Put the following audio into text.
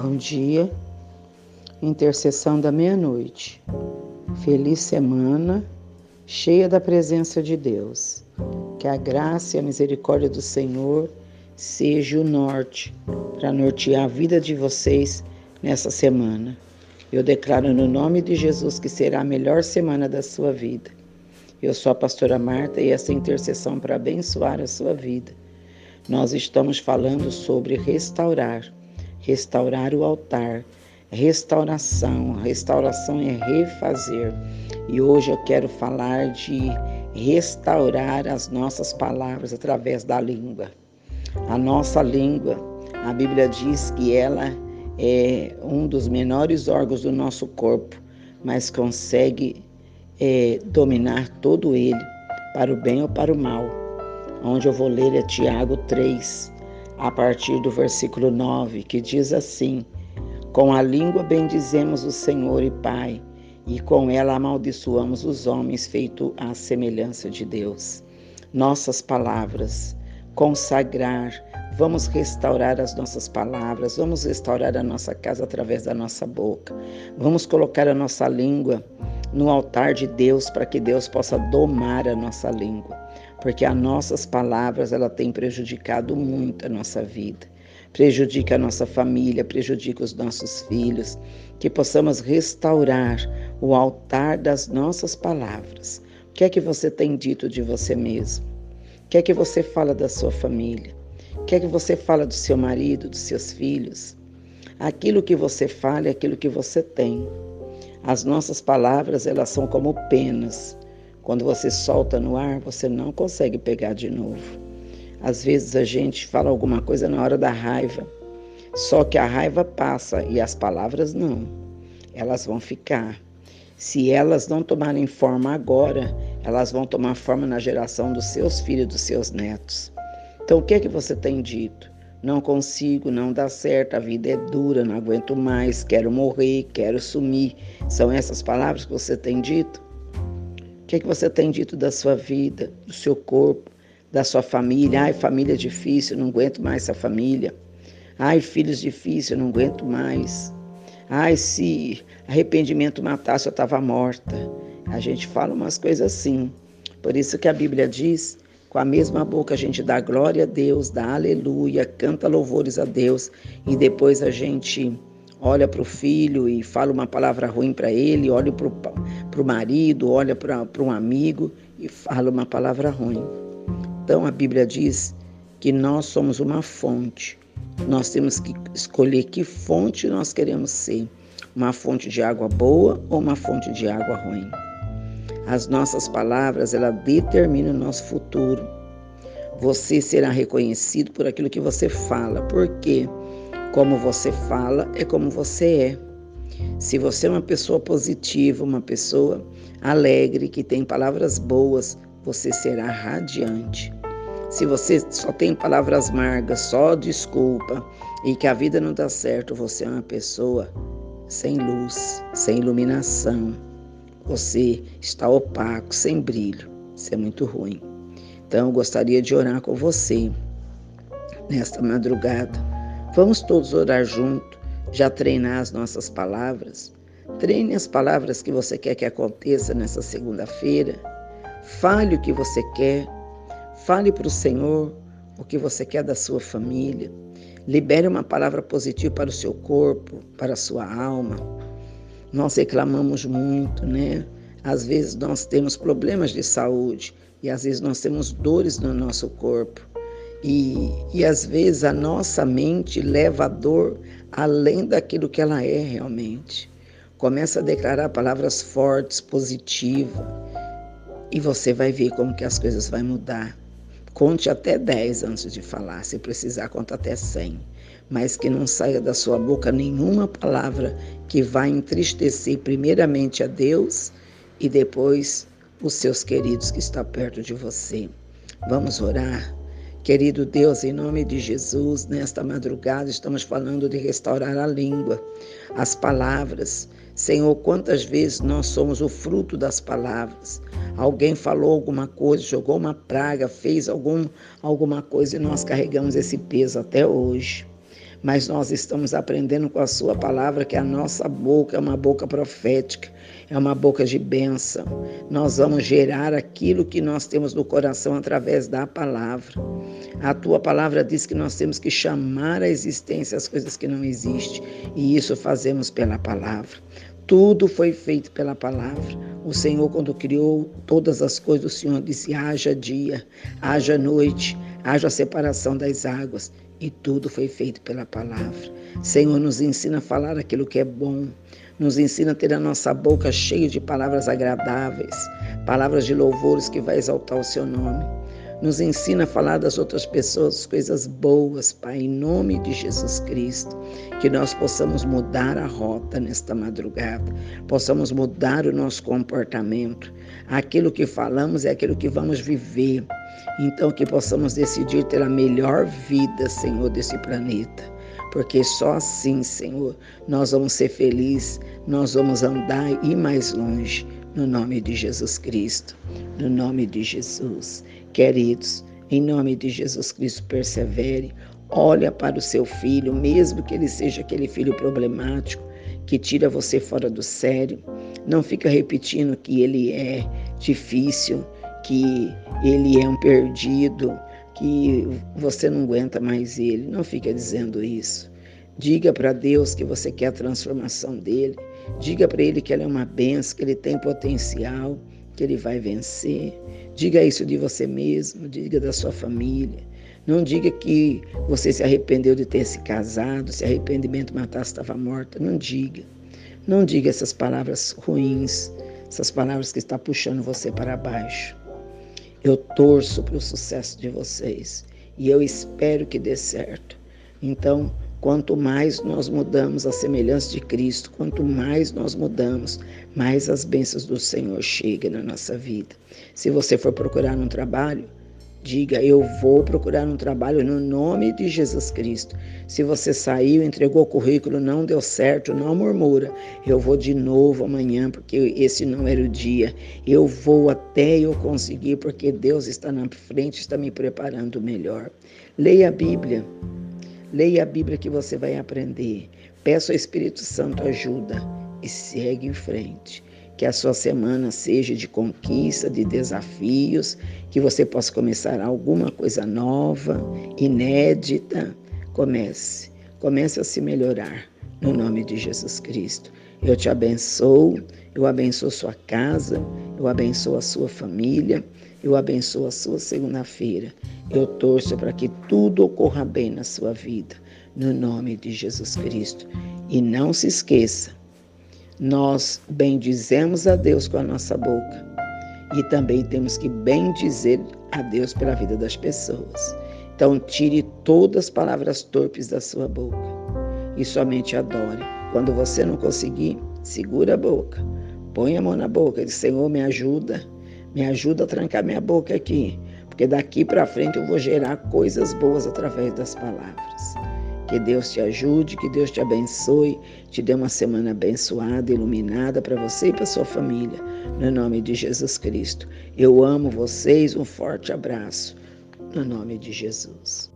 Bom dia, intercessão da meia-noite. Feliz semana, cheia da presença de Deus. Que a graça e a misericórdia do Senhor seja o norte para nortear a vida de vocês nessa semana. Eu declaro no nome de Jesus que será a melhor semana da sua vida. Eu sou a pastora Marta e essa intercessão para abençoar a sua vida. Nós estamos falando sobre restaurar restaurar o altar, restauração. Restauração é refazer. E hoje eu quero falar de restaurar as nossas palavras através da língua. A nossa língua, a Bíblia diz que ela é um dos menores órgãos do nosso corpo, mas consegue é, dominar todo ele, para o bem ou para o mal. Onde eu vou ler é Tiago 3, a partir do versículo 9, que diz assim: Com a língua bendizemos o Senhor e Pai, e com ela amaldiçoamos os homens, feito à semelhança de Deus. Nossas palavras, consagrar, vamos restaurar as nossas palavras, vamos restaurar a nossa casa através da nossa boca, vamos colocar a nossa língua no altar de Deus para que Deus possa domar a nossa língua porque as nossas palavras ela tem prejudicado muito a nossa vida, prejudica a nossa família, prejudica os nossos filhos, que possamos restaurar o altar das nossas palavras. O que é que você tem dito de você mesmo? O que é que você fala da sua família? O que é que você fala do seu marido, dos seus filhos? Aquilo que você fala é aquilo que você tem. As nossas palavras, elas são como penas quando você solta no ar, você não consegue pegar de novo. Às vezes a gente fala alguma coisa na hora da raiva, só que a raiva passa e as palavras não. Elas vão ficar. Se elas não tomarem forma agora, elas vão tomar forma na geração dos seus filhos dos seus netos. Então, o que é que você tem dito? Não consigo, não dá certo, a vida é dura, não aguento mais, quero morrer, quero sumir. São essas palavras que você tem dito? Que, é que você tem dito da sua vida, do seu corpo, da sua família? Ai, família difícil, não aguento mais essa família. Ai, filhos difíceis, não aguento mais. Ai, se arrependimento matasse, eu estava morta. A gente fala umas coisas assim. Por isso que a Bíblia diz, com a mesma boca a gente dá glória a Deus, dá aleluia, canta louvores a Deus e depois a gente olha para o filho e fala uma palavra ruim para ele, olha para o marido, olha para um amigo e fala uma palavra ruim. Então a Bíblia diz que nós somos uma fonte. Nós temos que escolher que fonte nós queremos ser: uma fonte de água boa ou uma fonte de água ruim. As nossas palavras, ela determinam o nosso futuro. Você será reconhecido por aquilo que você fala. Por quê? Como você fala é como você é. Se você é uma pessoa positiva, uma pessoa alegre, que tem palavras boas, você será radiante. Se você só tem palavras amargas, só desculpa e que a vida não dá certo, você é uma pessoa sem luz, sem iluminação. Você está opaco, sem brilho. Isso é muito ruim. Então, eu gostaria de orar com você nesta madrugada Vamos todos orar junto, já treinar as nossas palavras. Treine as palavras que você quer que aconteça nessa segunda-feira. Fale o que você quer. Fale para o Senhor o que você quer da sua família. Libere uma palavra positiva para o seu corpo, para a sua alma. Nós reclamamos muito, né? Às vezes nós temos problemas de saúde e às vezes nós temos dores no nosso corpo. E, e às vezes a nossa mente leva a dor além daquilo que ela é realmente. Começa a declarar palavras fortes, positivas, e você vai ver como que as coisas vão mudar. Conte até 10 antes de falar, se precisar, conta até 100. Mas que não saia da sua boca nenhuma palavra que vai entristecer primeiramente a Deus e depois os seus queridos que estão perto de você. Vamos orar? Querido Deus, em nome de Jesus, nesta madrugada estamos falando de restaurar a língua, as palavras. Senhor, quantas vezes nós somos o fruto das palavras? Alguém falou alguma coisa, jogou uma praga, fez algum, alguma coisa e nós carregamos esse peso até hoje. Mas nós estamos aprendendo com a Sua palavra que a nossa boca é uma boca profética, é uma boca de bênção. Nós vamos gerar aquilo que nós temos no coração através da palavra. A tua palavra diz que nós temos que chamar à existência as coisas que não existem, e isso fazemos pela palavra. Tudo foi feito pela palavra. O Senhor, quando criou todas as coisas, o Senhor disse: haja dia, haja noite, haja separação das águas. E tudo foi feito pela palavra. Senhor, nos ensina a falar aquilo que é bom. Nos ensina a ter a nossa boca cheia de palavras agradáveis, palavras de louvores que vai exaltar o seu nome. Nos ensina a falar das outras pessoas coisas boas, Pai, em nome de Jesus Cristo. Que nós possamos mudar a rota nesta madrugada, possamos mudar o nosso comportamento. Aquilo que falamos é aquilo que vamos viver. Então, que possamos decidir ter a melhor vida, Senhor, desse planeta. Porque só assim, Senhor, nós vamos ser felizes, nós vamos andar e ir mais longe. No nome de Jesus Cristo, no nome de Jesus. Queridos, em nome de Jesus Cristo, persevere. Olha para o seu filho, mesmo que ele seja aquele filho problemático, que tira você fora do sério. Não fica repetindo que ele é difícil, que ele é um perdido, que você não aguenta mais ele. Não fica dizendo isso. Diga para Deus que você quer a transformação dele. Diga para ele que ele é uma benção, que ele tem potencial, que ele vai vencer. Diga isso de você mesmo, diga da sua família. Não diga que você se arrependeu de ter se casado, se arrependimento matar estava morta. Não diga. Não diga essas palavras ruins, essas palavras que estão puxando você para baixo. Eu torço para o sucesso de vocês e eu espero que dê certo. Então, quanto mais nós mudamos a semelhança de Cristo, quanto mais nós mudamos, mais as bênçãos do Senhor chegam na nossa vida. Se você for procurar um trabalho, Diga, eu vou procurar um trabalho no nome de Jesus Cristo. Se você saiu, entregou o currículo, não deu certo, não murmura. Eu vou de novo amanhã, porque esse não era o dia. Eu vou até eu conseguir, porque Deus está na frente, está me preparando melhor. Leia a Bíblia. Leia a Bíblia que você vai aprender. Peça ao Espírito Santo ajuda e segue em frente. Que a sua semana seja de conquista, de desafios, que você possa começar alguma coisa nova, inédita. Comece, comece a se melhorar no nome de Jesus Cristo. Eu te abençoo, eu abençoo sua casa, eu abençoo a sua família, eu abençoo a sua segunda-feira. Eu torço para que tudo ocorra bem na sua vida, no nome de Jesus Cristo. E não se esqueça, nós bendizemos a Deus com a nossa boca e também temos que bendizer a Deus pela vida das pessoas. Então, tire todas as palavras torpes da sua boca e somente adore. Quando você não conseguir, segura a boca, põe a mão na boca e diz: Senhor, me ajuda, me ajuda a trancar minha boca aqui, porque daqui para frente eu vou gerar coisas boas através das palavras. Que Deus te ajude, que Deus te abençoe, te dê uma semana abençoada, iluminada para você e para sua família, no nome de Jesus Cristo. Eu amo vocês, um forte abraço, no nome de Jesus.